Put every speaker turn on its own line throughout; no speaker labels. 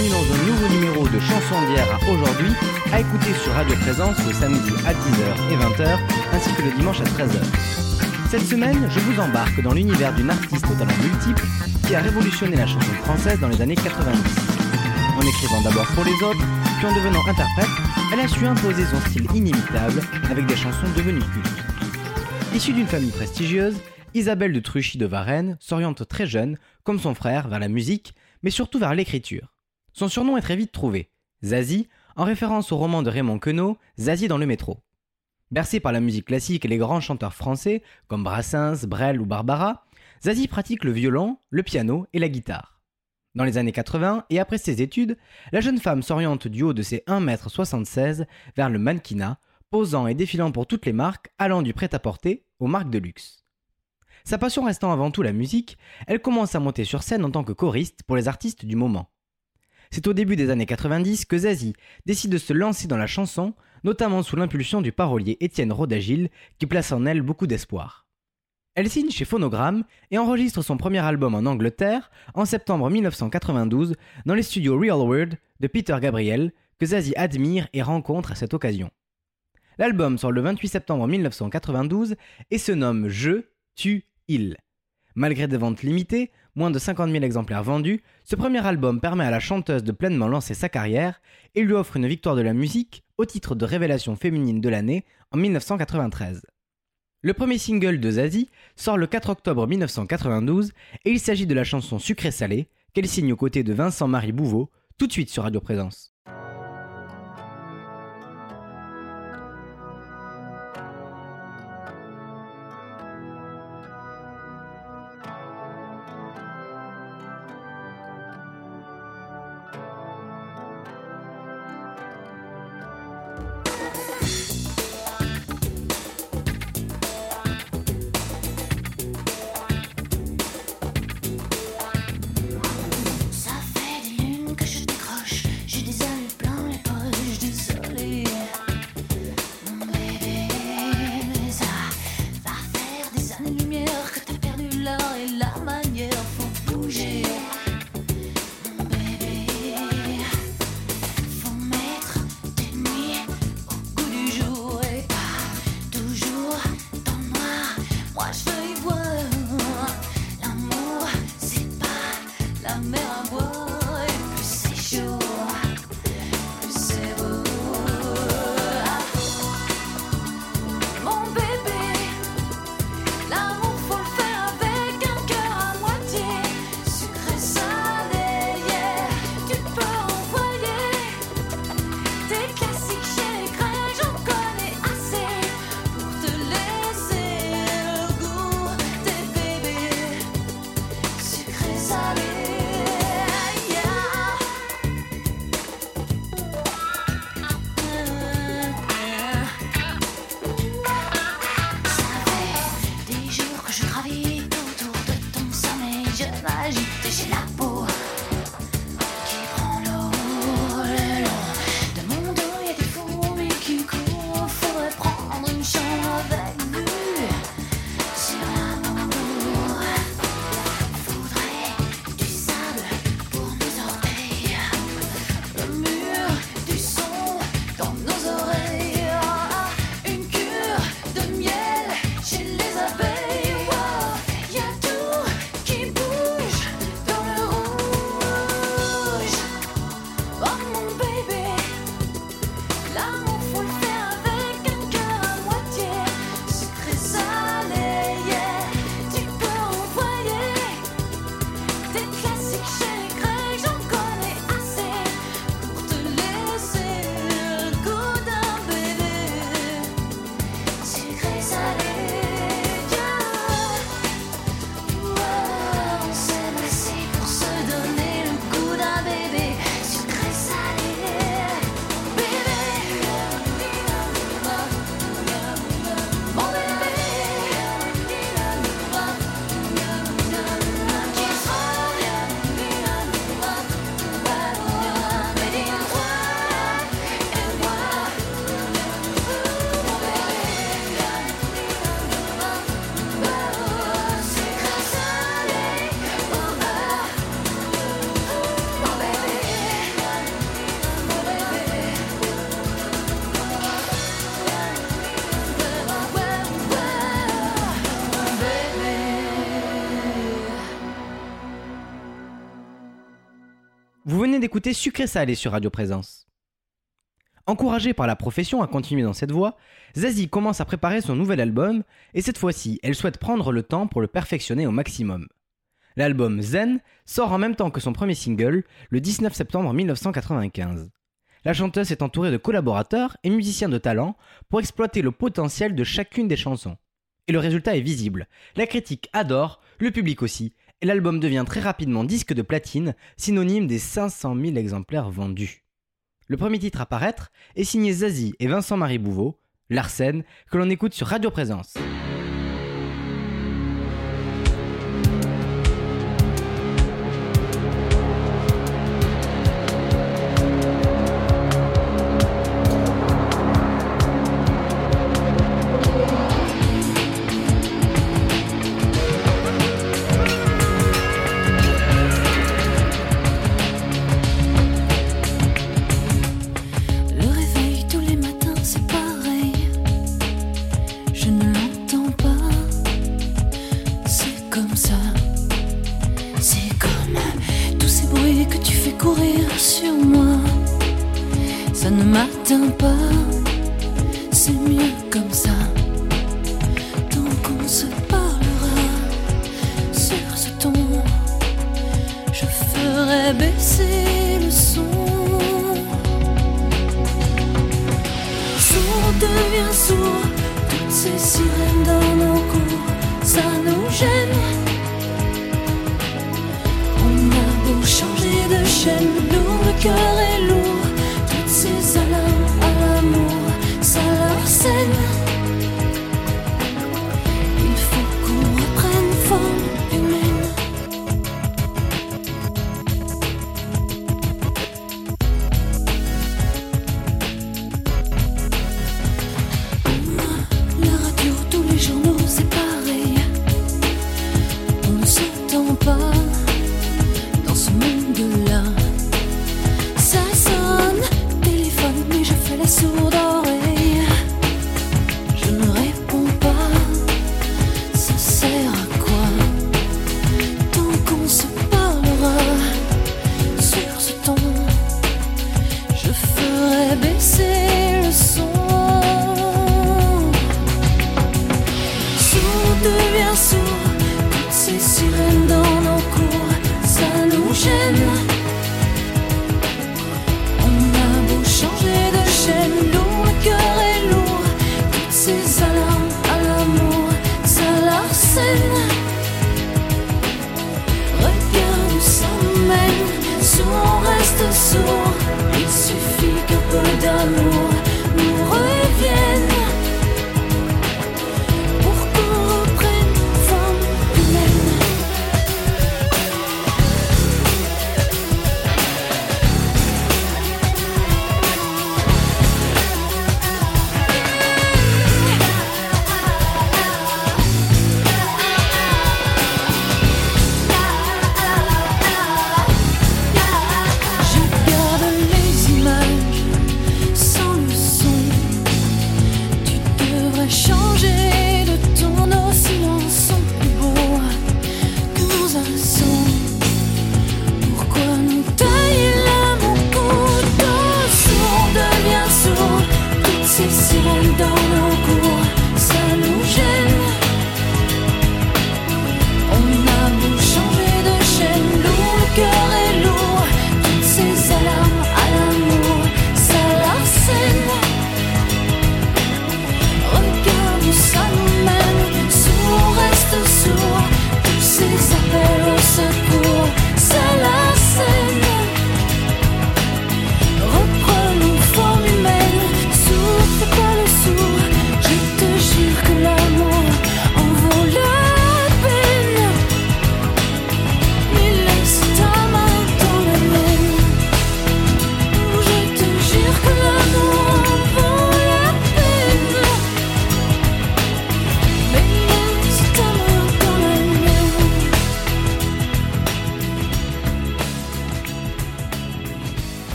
bienvenue dans un nouveau numéro de Chansons d'hier à aujourd'hui, à écouter sur Radio Présence le samedi à 10h et 20h, ainsi que le dimanche à 13h. Cette semaine, je vous embarque dans l'univers d'une artiste au talent multiple qui a révolutionné la chanson française dans les années 90. En écrivant d'abord pour les autres, puis en devenant interprète, elle a su imposer son style inimitable avec des chansons devenues cultes. Issue d'une famille prestigieuse, Isabelle de Truchy de Varennes s'oriente très jeune, comme son frère, vers la musique, mais surtout vers l'écriture. Son surnom est très vite trouvé, Zazie, en référence au roman de Raymond Queneau, Zazie dans le métro. Bercée par la musique classique et les grands chanteurs français, comme Brassens, Brel ou Barbara, Zazie pratique le violon, le piano et la guitare. Dans les années 80 et après ses études, la jeune femme s'oriente du haut de ses 1m76 vers le mannequinat, posant et défilant pour toutes les marques, allant du prêt-à-porter aux marques de luxe. Sa passion restant avant tout la musique, elle commence à monter sur scène en tant que choriste pour les artistes du moment. C'est au début des années 90 que Zazie décide de se lancer dans la chanson, notamment sous l'impulsion du parolier Étienne Rodagil, qui place en elle beaucoup d'espoir. Elle signe chez Phonogram et enregistre son premier album en Angleterre en septembre 1992 dans les studios Real World de Peter Gabriel, que Zazie admire et rencontre à cette occasion. L'album sort le 28 septembre 1992 et se nomme Je, tu, il. Malgré des ventes limitées, moins de 50 000 exemplaires vendus, ce premier album permet à la chanteuse de pleinement lancer sa carrière et lui offre une victoire de la musique au titre de révélation féminine de l'année en 1993. Le premier single de Zazie sort le 4 octobre 1992 et il s'agit de la chanson Sucré-salé qu'elle signe aux côtés de Vincent-Marie Bouveau tout de suite sur Radio Présence.
écouter Sucré Salé sur Radio Présence. Encouragée par la profession à continuer dans cette voie, Zazie commence à préparer son nouvel album et cette fois-ci, elle souhaite prendre le temps pour le perfectionner au maximum. L'album Zen sort en même temps que son premier single, le 19 septembre 1995. La chanteuse est entourée de collaborateurs et musiciens de talent pour exploiter le potentiel de chacune des chansons. Et le résultat est visible. La critique adore, le public aussi, et l'album devient très rapidement disque de platine, synonyme des 500 000 exemplaires vendus. Le premier titre à paraître est signé Zazie et Vincent-Marie Bouveau, Larsen, que l'on écoute sur Radio Présence.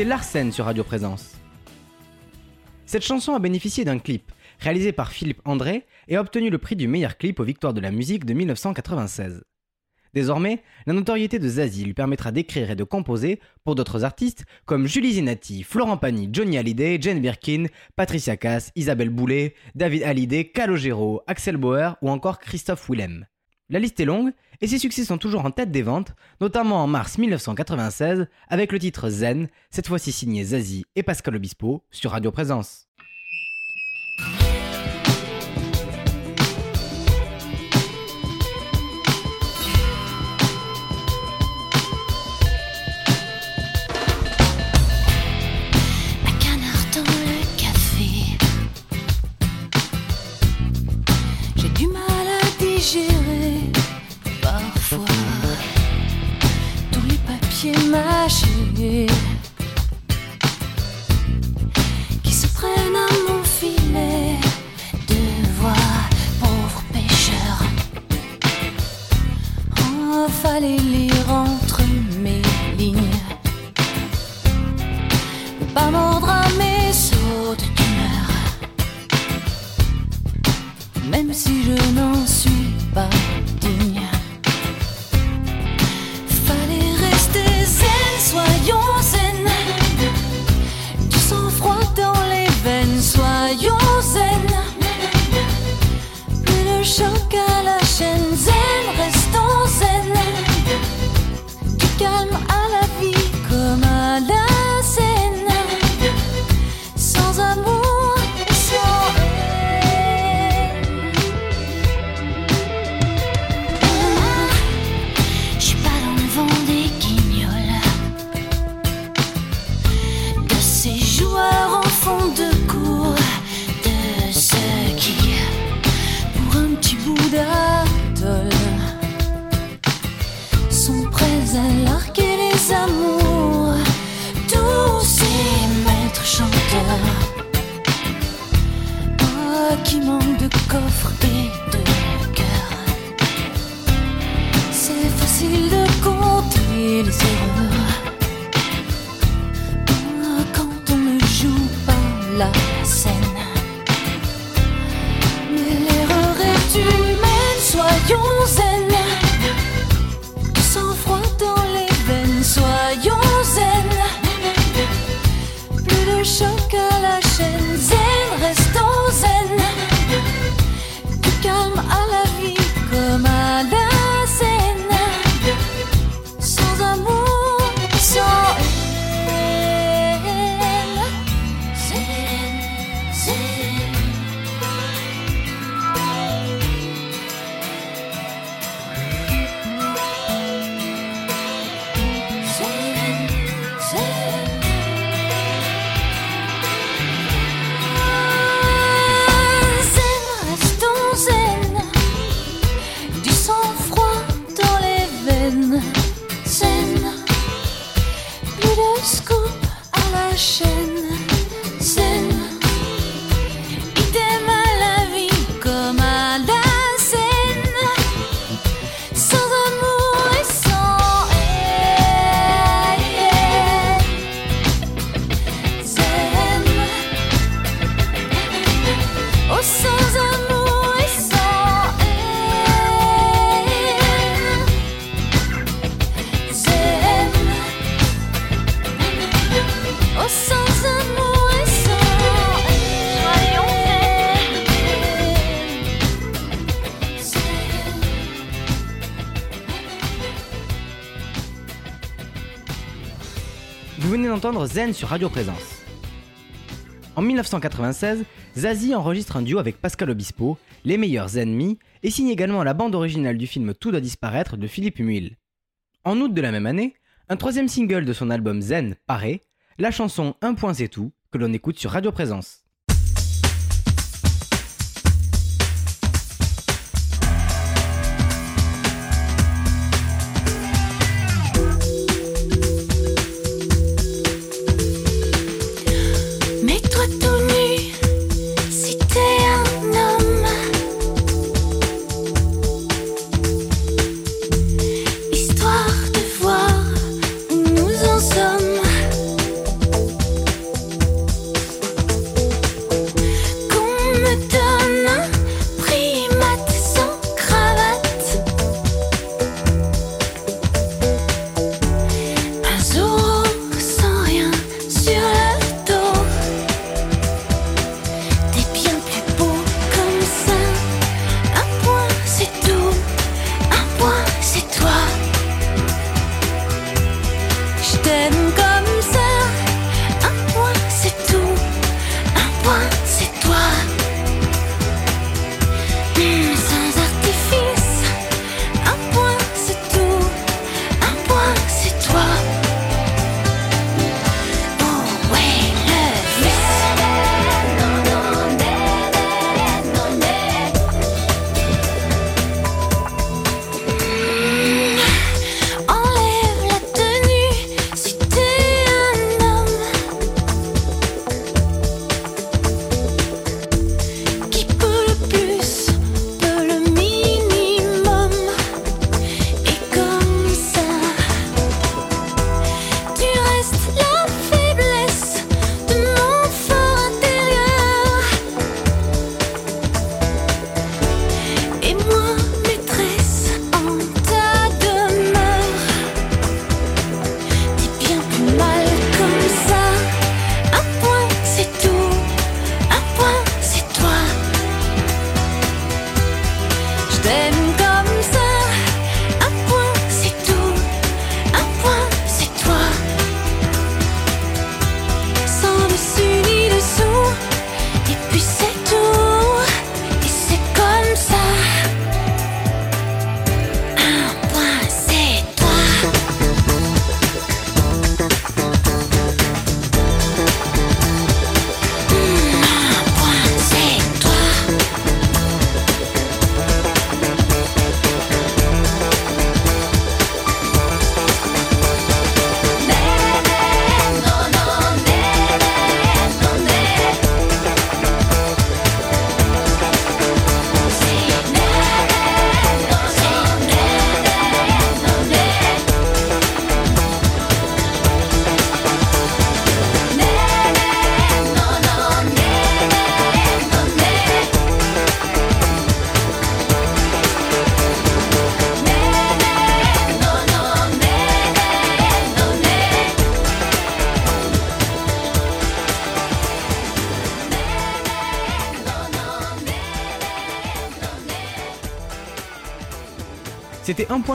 écoutez Larsen sur Radio Présence. Cette chanson a bénéficié d'un clip, réalisé par Philippe André et a obtenu le prix du meilleur clip aux Victoires de la musique de 1996. Désormais, la notoriété de Zazie lui permettra d'écrire et de composer pour d'autres artistes comme Julie Zinati, Florent Pagny, Johnny Hallyday, Jane Birkin, Patricia Cass, Isabelle Boulet, David Hallyday, Calogero, Axel Bauer ou encore Christophe Willem. La liste est longue et ses succès sont toujours en tête des ventes, notamment en mars 1996 avec le titre Zen, cette fois-ci signé Zazie et Pascal Obispo sur Radio Présence.
Zen
sur Radio Présence. En 1996, Zazie enregistre un duo avec Pascal Obispo, Les meilleurs ennemis, et signe également la bande originale du film Tout doit disparaître de Philippe Muil. En août de la même année, un troisième single de son album Zen paraît, la chanson Un point c'est tout, que l'on écoute sur Radio Présence.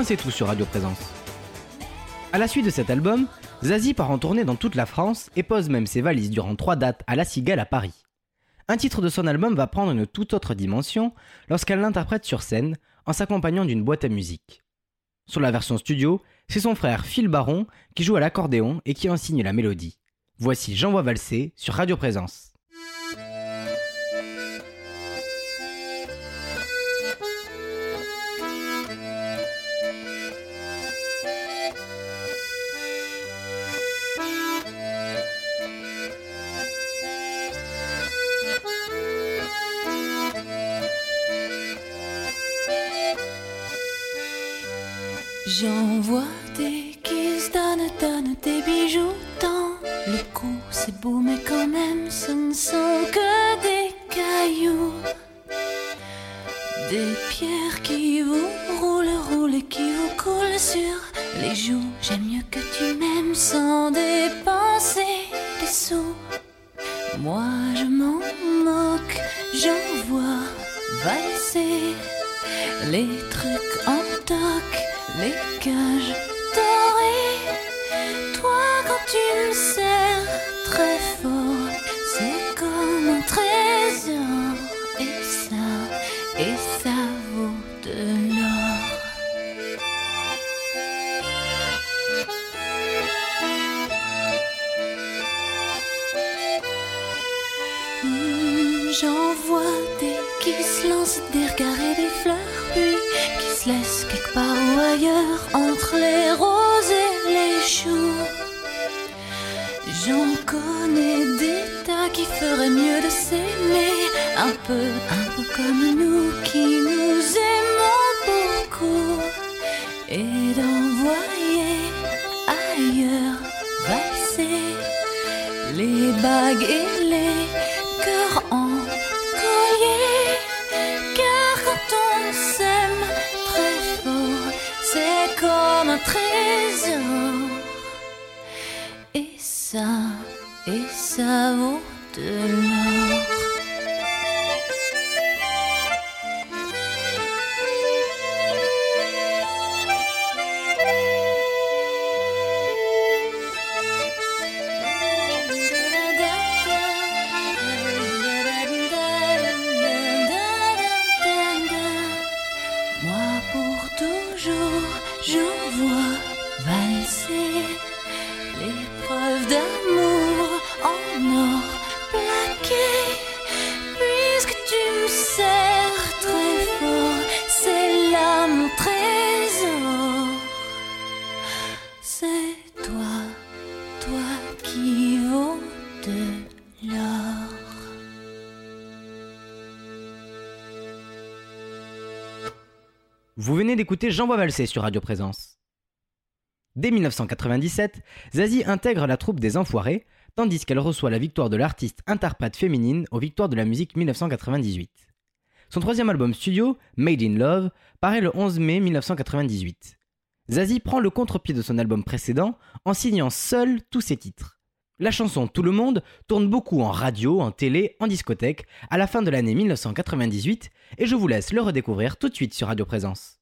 C'est tout sur Radio Présence. À la suite de cet album, Zazie part en tournée dans toute la France et pose même ses valises durant trois dates à La Cigale à Paris. Un titre de son album va prendre une toute autre dimension lorsqu'elle l'interprète sur scène en s'accompagnant d'une boîte à musique. Sur la version studio, c'est son frère Phil Baron qui joue à l'accordéon et qui en signe la mélodie. Voici J'envoie valser sur Radio Présence.
J'envoie des kisses, donne, donne des bijoux dans le cou. C'est beau, mais quand même, ce ne sont que des cailloux. Des pierres qui vous roulent, roulent et qui vous coulent sur les joues. J'aime mieux que tu m'aimes sans dépenser des sous. Moi, je m'en moque, j'envoie valser les trucs en toc les cages ailleurs entre les roses et les choux. J'en connais des tas qui feraient mieux de s'aimer un peu, un peu comme nous qui nous aimons beaucoup et d'envoyer ailleurs valser les bagues et
d'écouter J'envoie valser sur Radio Présence. Dès 1997, Zazie intègre la troupe des Enfoirés, tandis qu'elle reçoit la victoire de l'artiste interprète féminine aux Victoires de la musique 1998. Son troisième album studio, Made in Love, paraît le 11 mai 1998. Zazie prend le contre-pied de son album précédent en signant seul tous ses titres. La chanson Tout le monde tourne beaucoup en radio, en télé, en discothèque à la fin de l'année 1998 et je vous laisse le redécouvrir tout de suite sur Radio Présence.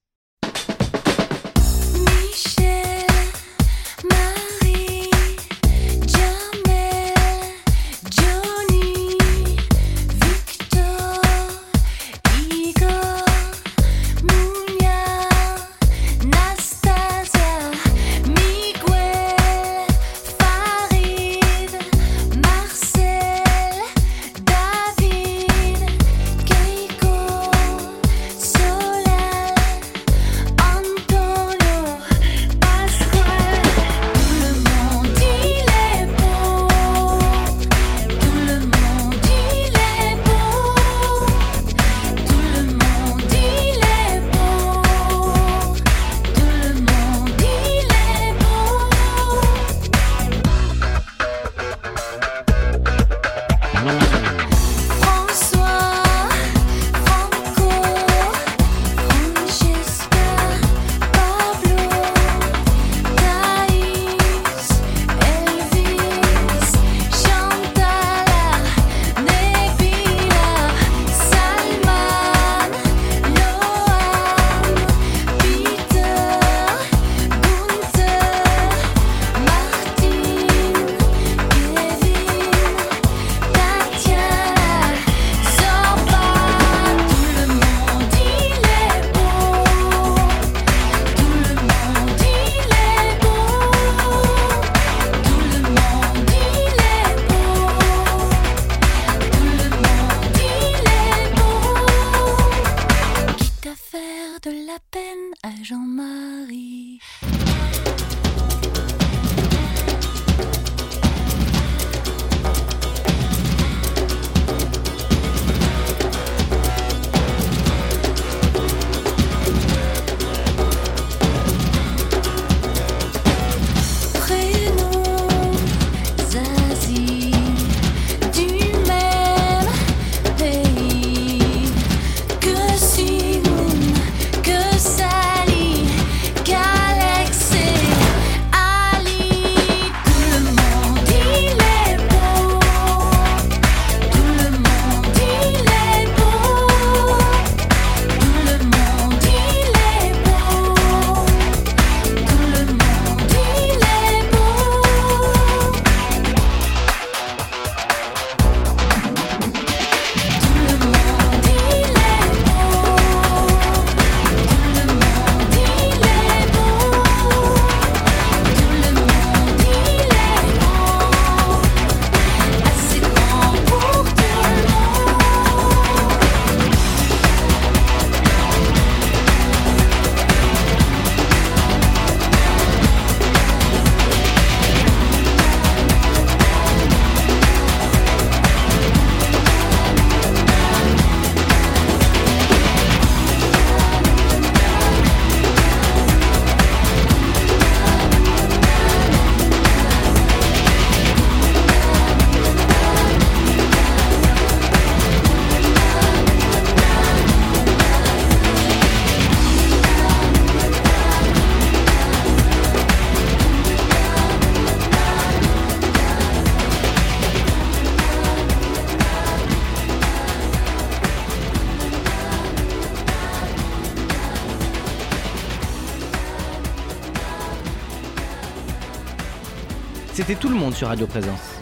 Sur Radio Présence.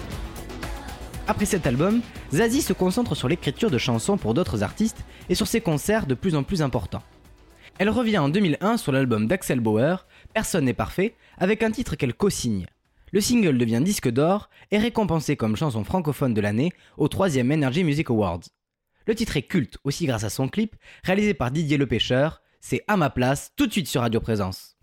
Après cet album, Zazie se concentre sur l'écriture de chansons pour d'autres artistes et sur ses concerts de plus en plus importants. Elle revient en 2001 sur l'album d'Axel Bauer, Personne n'est parfait, avec un titre qu'elle co-signe. Le single devient disque d'or et récompensé comme chanson francophone de l'année au 3ème Energy Music Awards. Le titre est culte aussi grâce à son clip, réalisé par Didier Le Pêcheur, c'est à ma place tout de suite sur Radio Présence.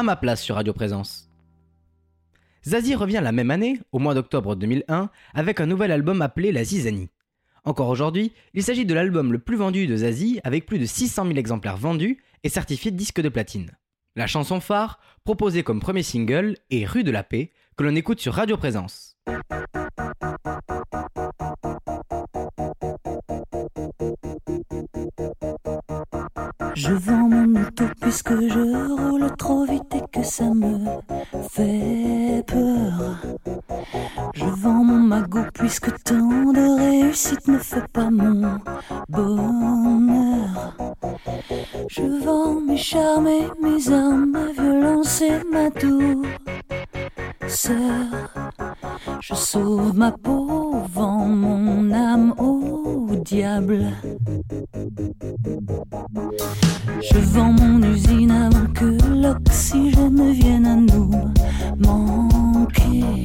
À ma place
sur Radio Présence. Zazie revient la même année, au mois d'octobre 2001, avec un nouvel album appelé La Zizanie. Encore aujourd'hui, il s'agit de l'album le plus vendu de Zazie avec plus de 600 000 exemplaires vendus et certifié disque de platine. La chanson phare, proposée comme premier single, est Rue de la Paix, que l'on écoute sur Radio Présence.
Je vends mon auto puisque je roule trop vite et que ça me fait peur. Je vends mon magot puisque tant de réussite ne fait pas mon bonheur. Je vends mes charmes et mes armes, ma violence et ma douceur. Je sauve ma peau, vends mon âme au diable. Je vends mon usine avant que l'oxygène ne vienne à nous manquer.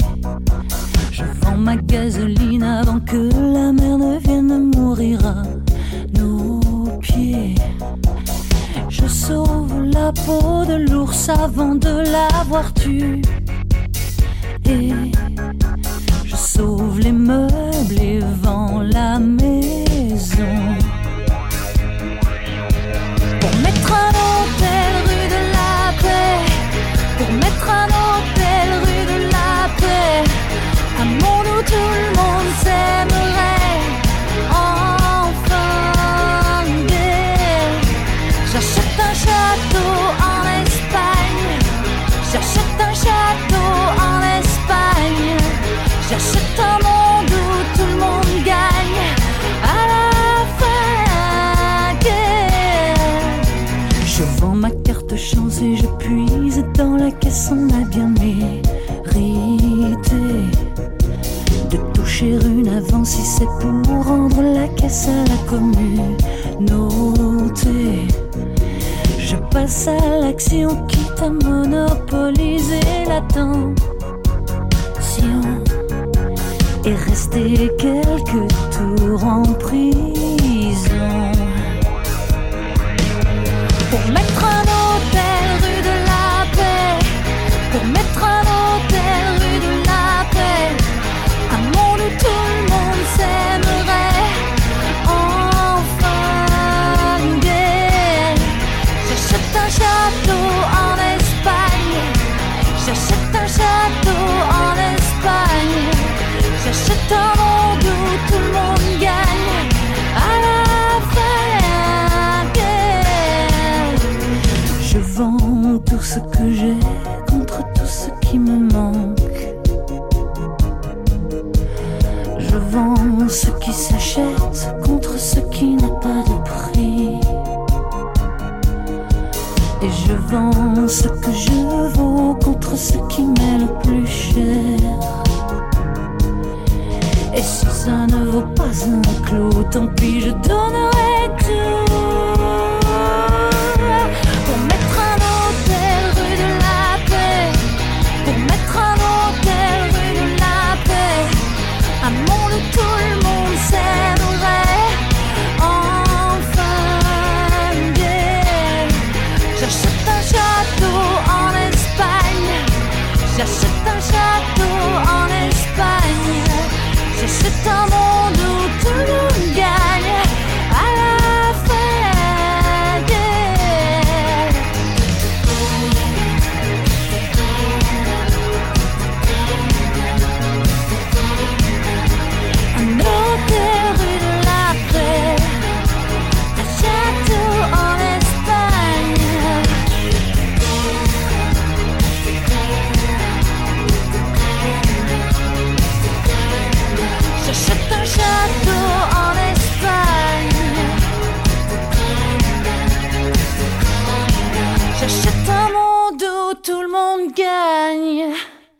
Je vends ma gasoline avant que la mer ne vienne mourir à nos pieds. Je sauve la peau de l'ours avant de l'avoir tué. Je passe à l'action quitte à monopoliser l'attention et rester quelques tours en prison. Que j'ai contre tout ce qui me manque. Je je vends ce qui s'achète contre ce qui n'a pas de prix. Et je vends ce que je vaux contre ce qui m'est le plus cher. Et si ça ne vaut pas un clou, tant pis, je donnerai tout.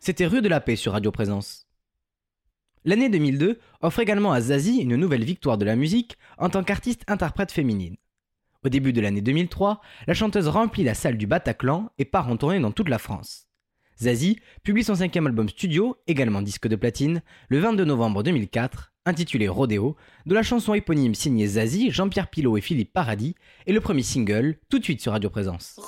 C'était Rue de la Paix sur Radio Présence. L'année 2002 offre également à Zazie une nouvelle victoire de la musique en tant qu'artiste interprète féminine. Au début de l'année 2003, la chanteuse remplit la salle du Bataclan et part en tournée dans toute la France. Zazie publie son cinquième album studio, également disque de platine, le 22 novembre 2004, intitulé Rodéo, de la chanson éponyme signée Zazie, Jean-Pierre Pilot et Philippe Paradis, et le premier single, tout de suite sur Radio Présence.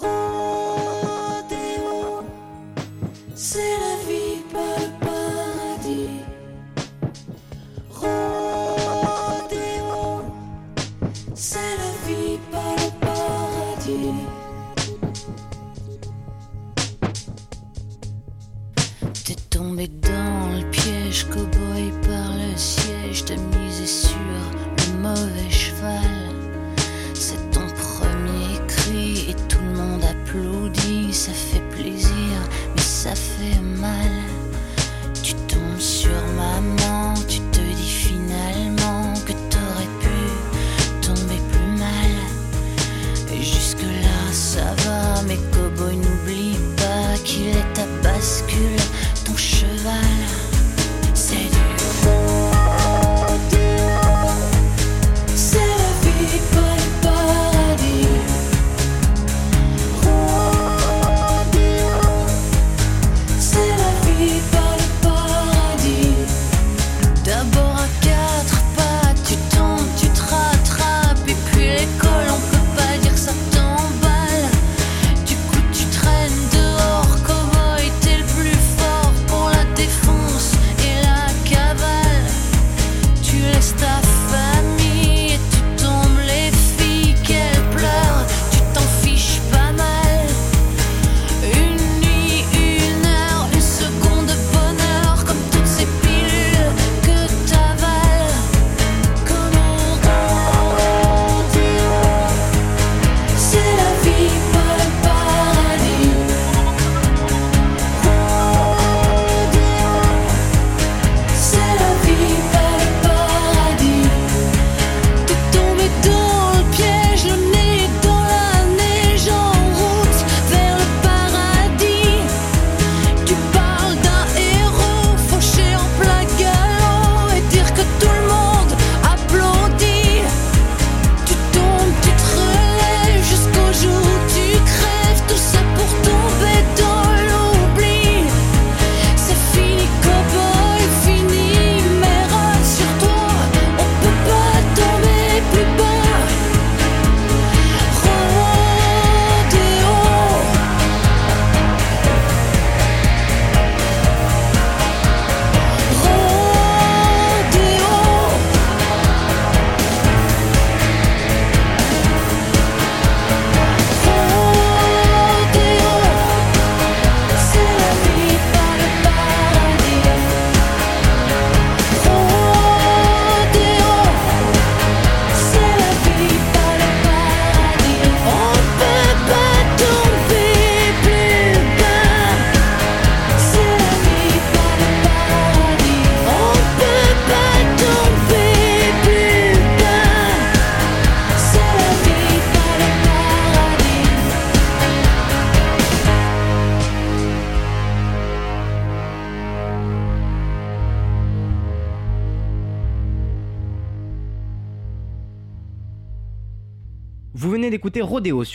Le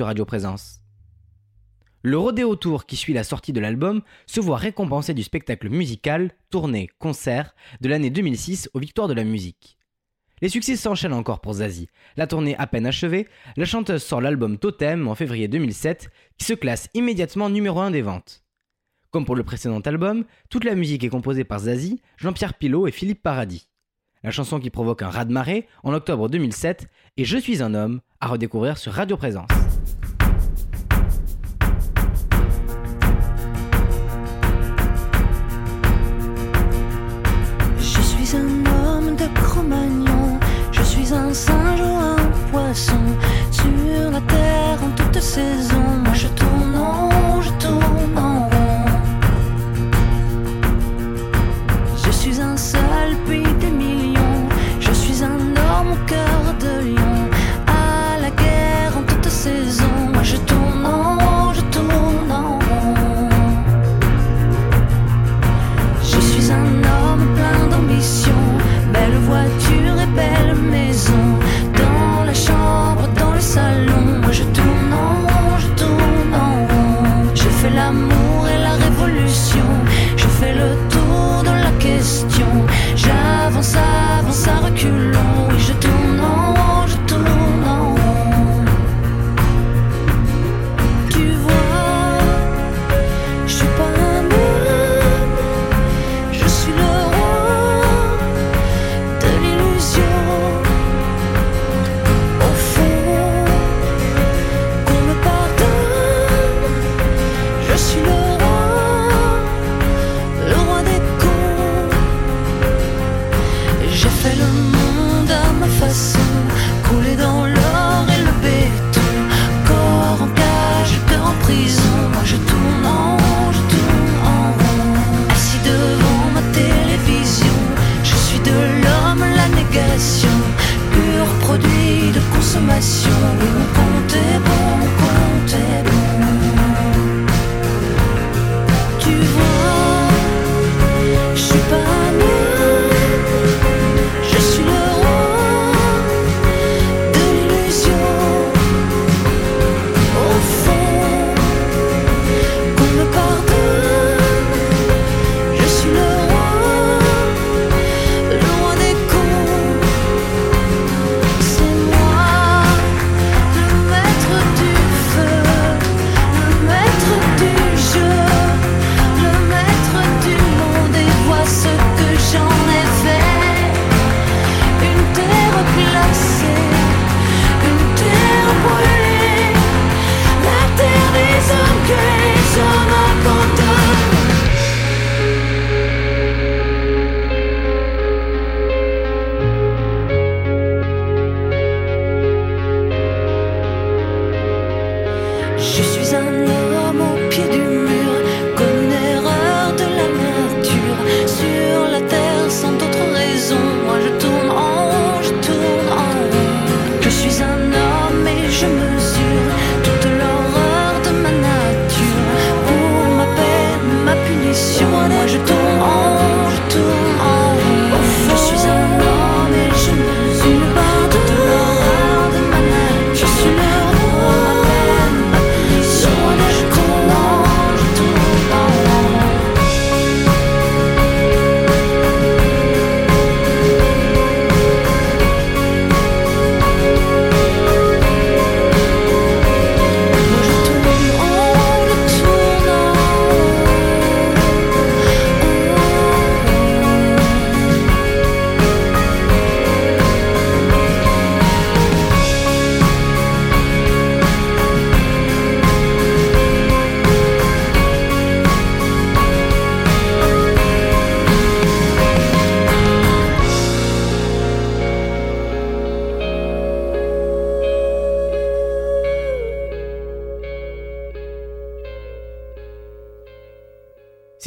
Radio Présence. Le Rodéo Tour qui suit la sortie de l'album se voit récompensé du spectacle musical, tournée, concert de l'année 2006 aux Victoires de la musique. Les succès s'enchaînent encore pour Zazie. La tournée à peine achevée, la chanteuse sort l'album Totem en février 2007 qui se classe immédiatement numéro 1 des ventes. Comme pour le précédent album, toute la musique est composée par Zazie, Jean-Pierre Pilot et Philippe Paradis. La chanson qui provoque un raz-de-marée en octobre 2007 est Je suis un homme à redécouvrir sur Radio Présence.
Je suis un singe ou un poisson sur la terre en toute saison. Moi je tourne je tourne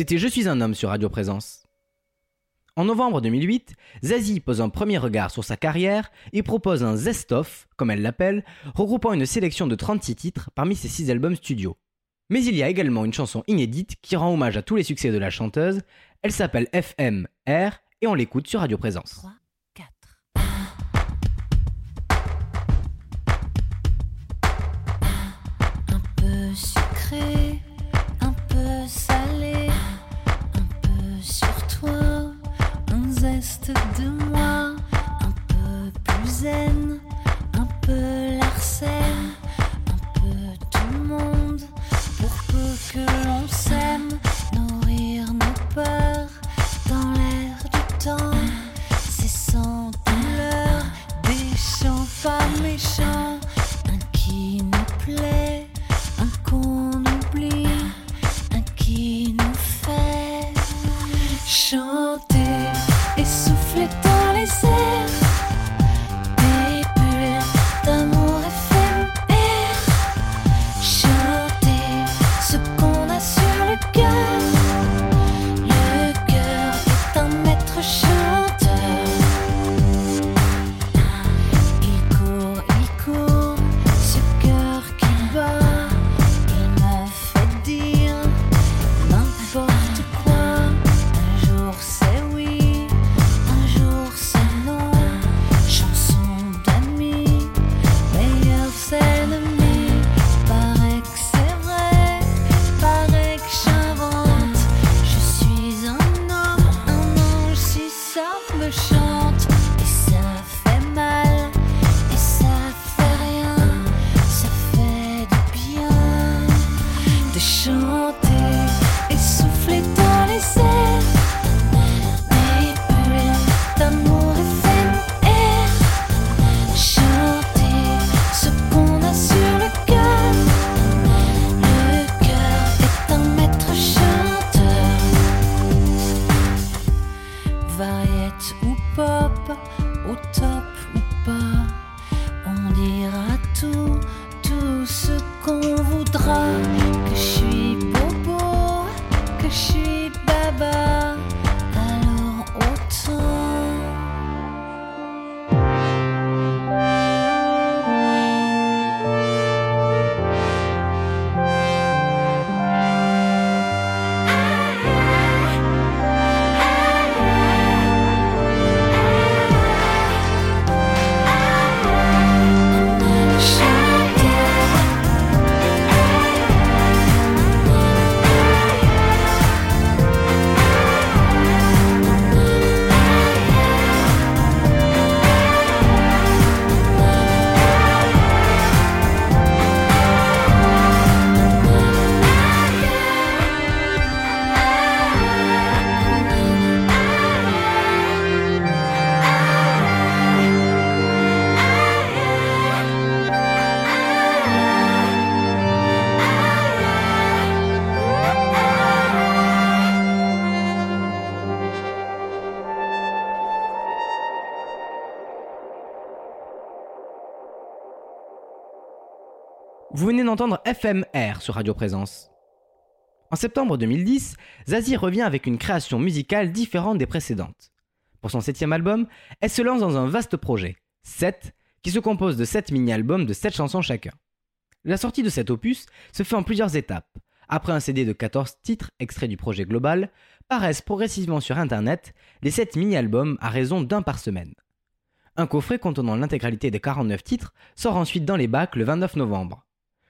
C'était Je suis un homme sur Radio Présence. En novembre 2008, Zazie pose un premier regard sur sa carrière et propose un Zest-Off, comme elle l'appelle, regroupant une sélection de 36 titres parmi ses 6 albums studio. Mais il y a également une chanson inédite qui rend hommage à tous les succès de la chanteuse. Elle s'appelle FMR et on l'écoute sur Radio Présence.
3, 4. sucré, de moi, un peu plus zen,
d'entendre FMR sur Radio Présence. En septembre 2010, Zazie revient avec une création musicale différente des précédentes. Pour son septième album, elle se lance dans un vaste projet, 7, qui se compose de 7 mini-albums de 7 chansons chacun. La sortie de cet opus se fait en plusieurs étapes. Après un CD de 14 titres extraits du projet global, paraissent progressivement sur internet les 7 mini-albums à raison d'un par semaine. Un coffret contenant l'intégralité des 49 titres sort ensuite dans les bacs le 29 novembre.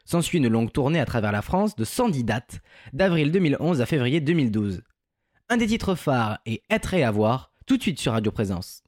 S'ensuit une longue tournée à travers la France de 110 dates, d'avril 2011 à février 2012. Un des titres phares est Être et avoir, tout de suite sur Radio Présence.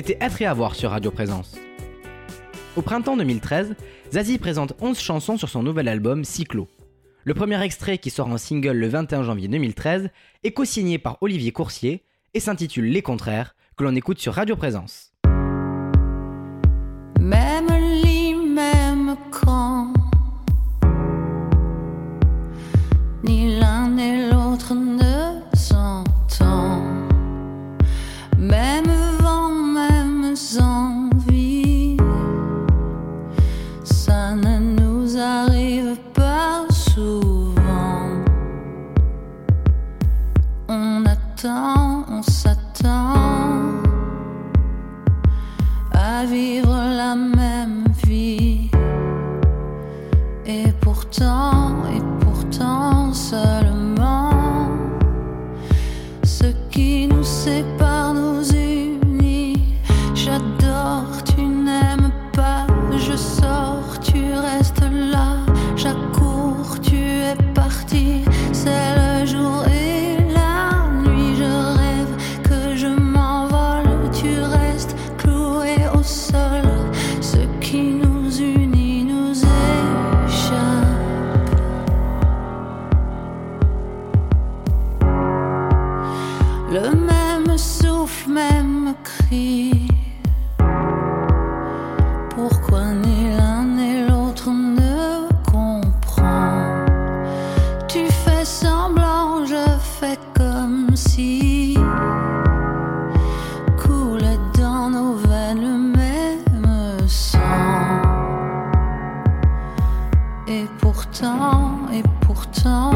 C'était
Être et avoir sur Radio Présence. Au printemps 2013, Zazie présente 11 chansons sur son nouvel album Cyclo. Le premier extrait qui sort en single le 21 janvier 2013 est co-signé par Olivier Coursier et s'intitule Les Contraires, que l'on écoute sur Radio Présence.
Même même. Ni l'un On et pourtant,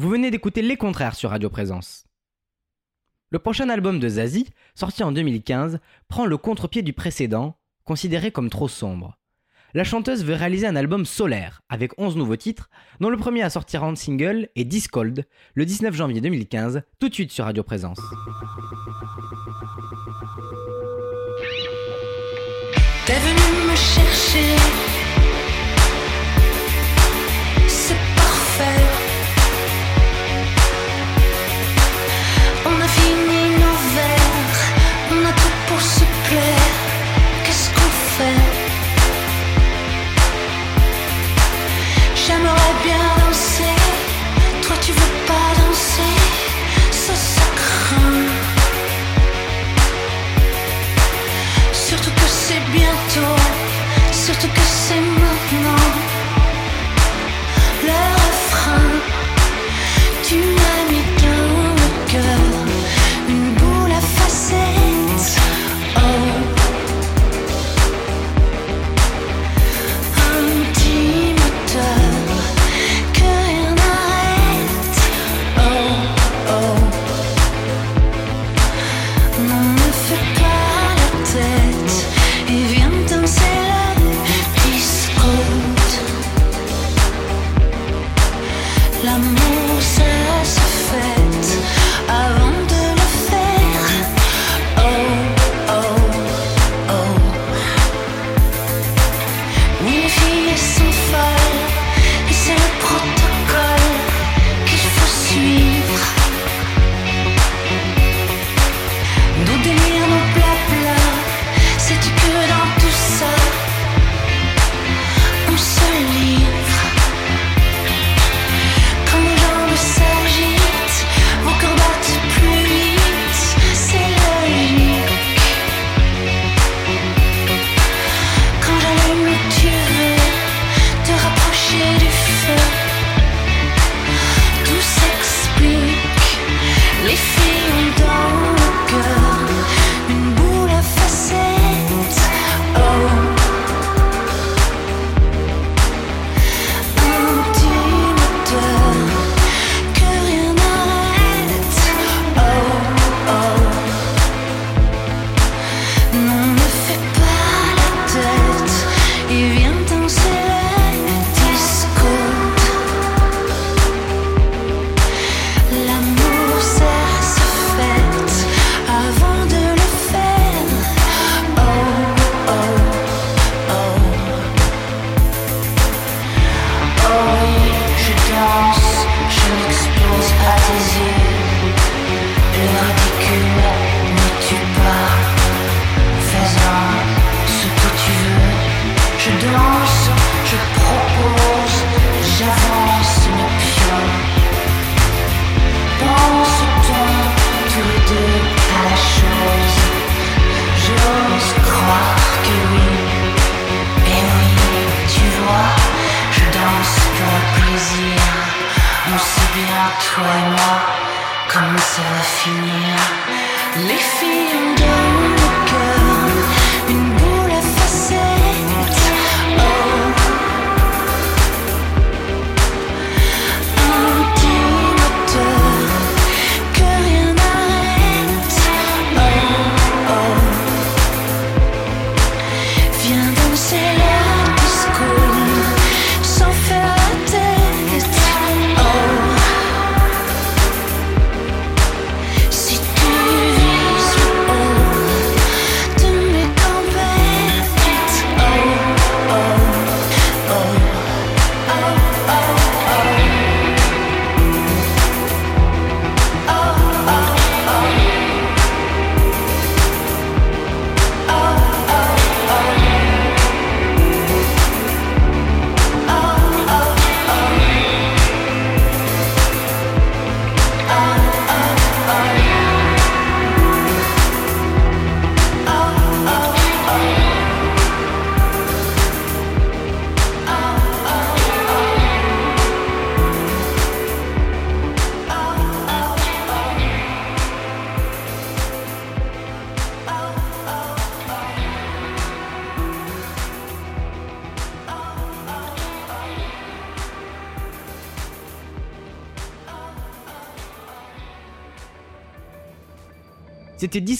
Vous venez d'écouter Les Contraires sur Radio Présence. Le prochain album de Zazie, sorti en 2015, prend le contre-pied du précédent, considéré comme trop sombre. La chanteuse veut réaliser un album solaire, avec 11 nouveaux titres, dont le premier à sortir en single est Discold, le 19 janvier 2015, tout de suite sur Radio Présence.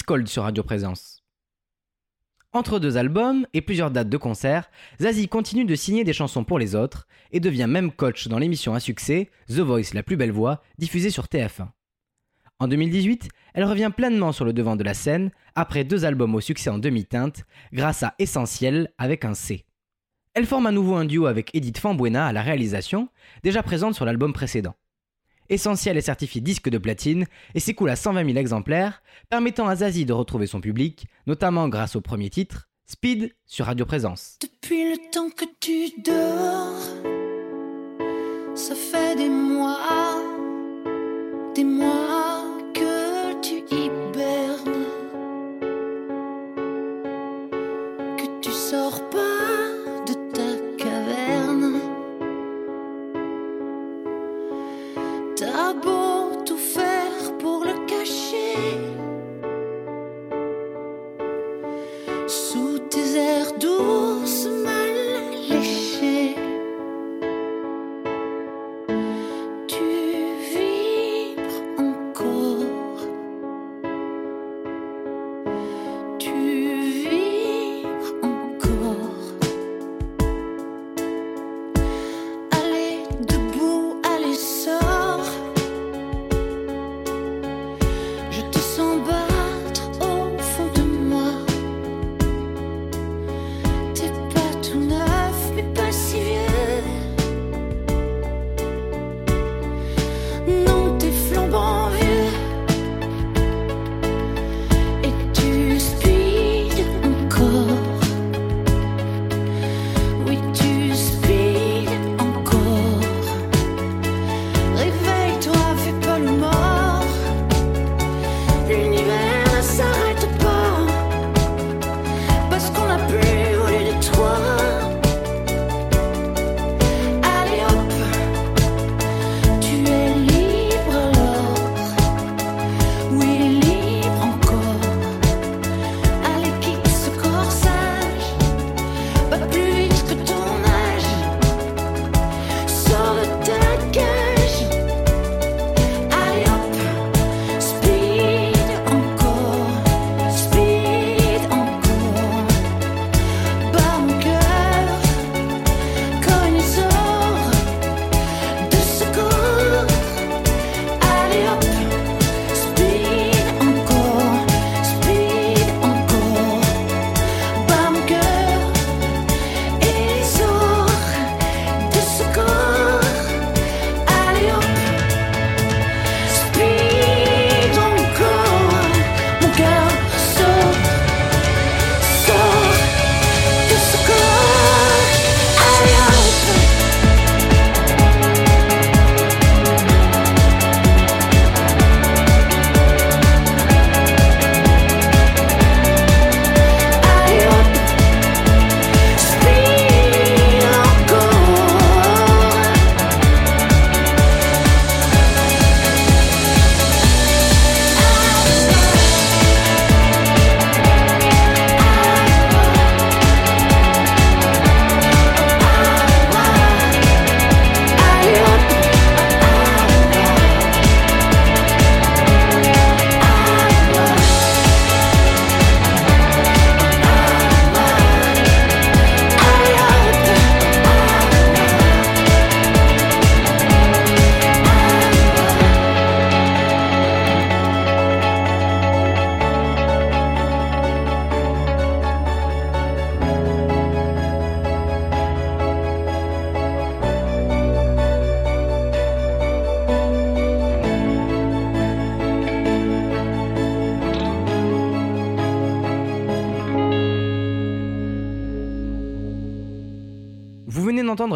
Discold sur Radio Présence. Entre deux albums et plusieurs dates de concert, Zazie continue de signer des chansons pour les autres et devient même coach dans l'émission à succès The Voice La plus belle voix, diffusée sur TF1. En 2018, elle revient pleinement sur le devant de la scène après deux albums au succès en demi-teinte grâce à Essentiel avec un C. Elle forme à nouveau un duo avec Edith Fambuena à la réalisation, déjà présente sur l'album précédent. Essentiel est certifié disque de platine et s'écoule à 120 000 exemplaires, permettant à Zazie de retrouver son public, notamment grâce au premier titre, Speed sur Radio Présence.
Depuis le temps que tu dors, ça fait des mois, des mois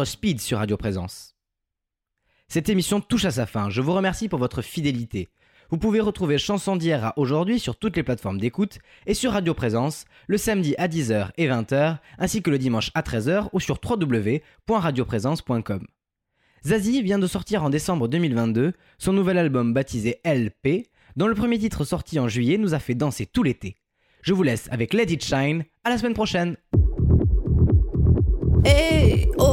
Speed sur Radio Présence. Cette émission touche à sa fin. Je vous remercie pour votre fidélité. Vous pouvez retrouver Chanson d'hier à aujourd'hui sur toutes les plateformes d'écoute et sur Radio Présence le samedi à 10h et 20h ainsi que le dimanche à 13h ou sur www.radioprésence.com. Zazie vient de sortir en décembre 2022 son nouvel album baptisé LP dont le premier titre sorti en juillet nous a fait danser tout l'été. Je vous laisse avec It Shine. À la semaine prochaine.
Oh,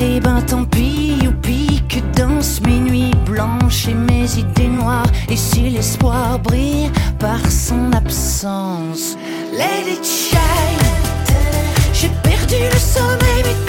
Et ben tant pis, youpi, que dansent mes nuits blanches et mes idées noires. Et si l'espoir brille par son absence, it shine. J'ai perdu le sommeil,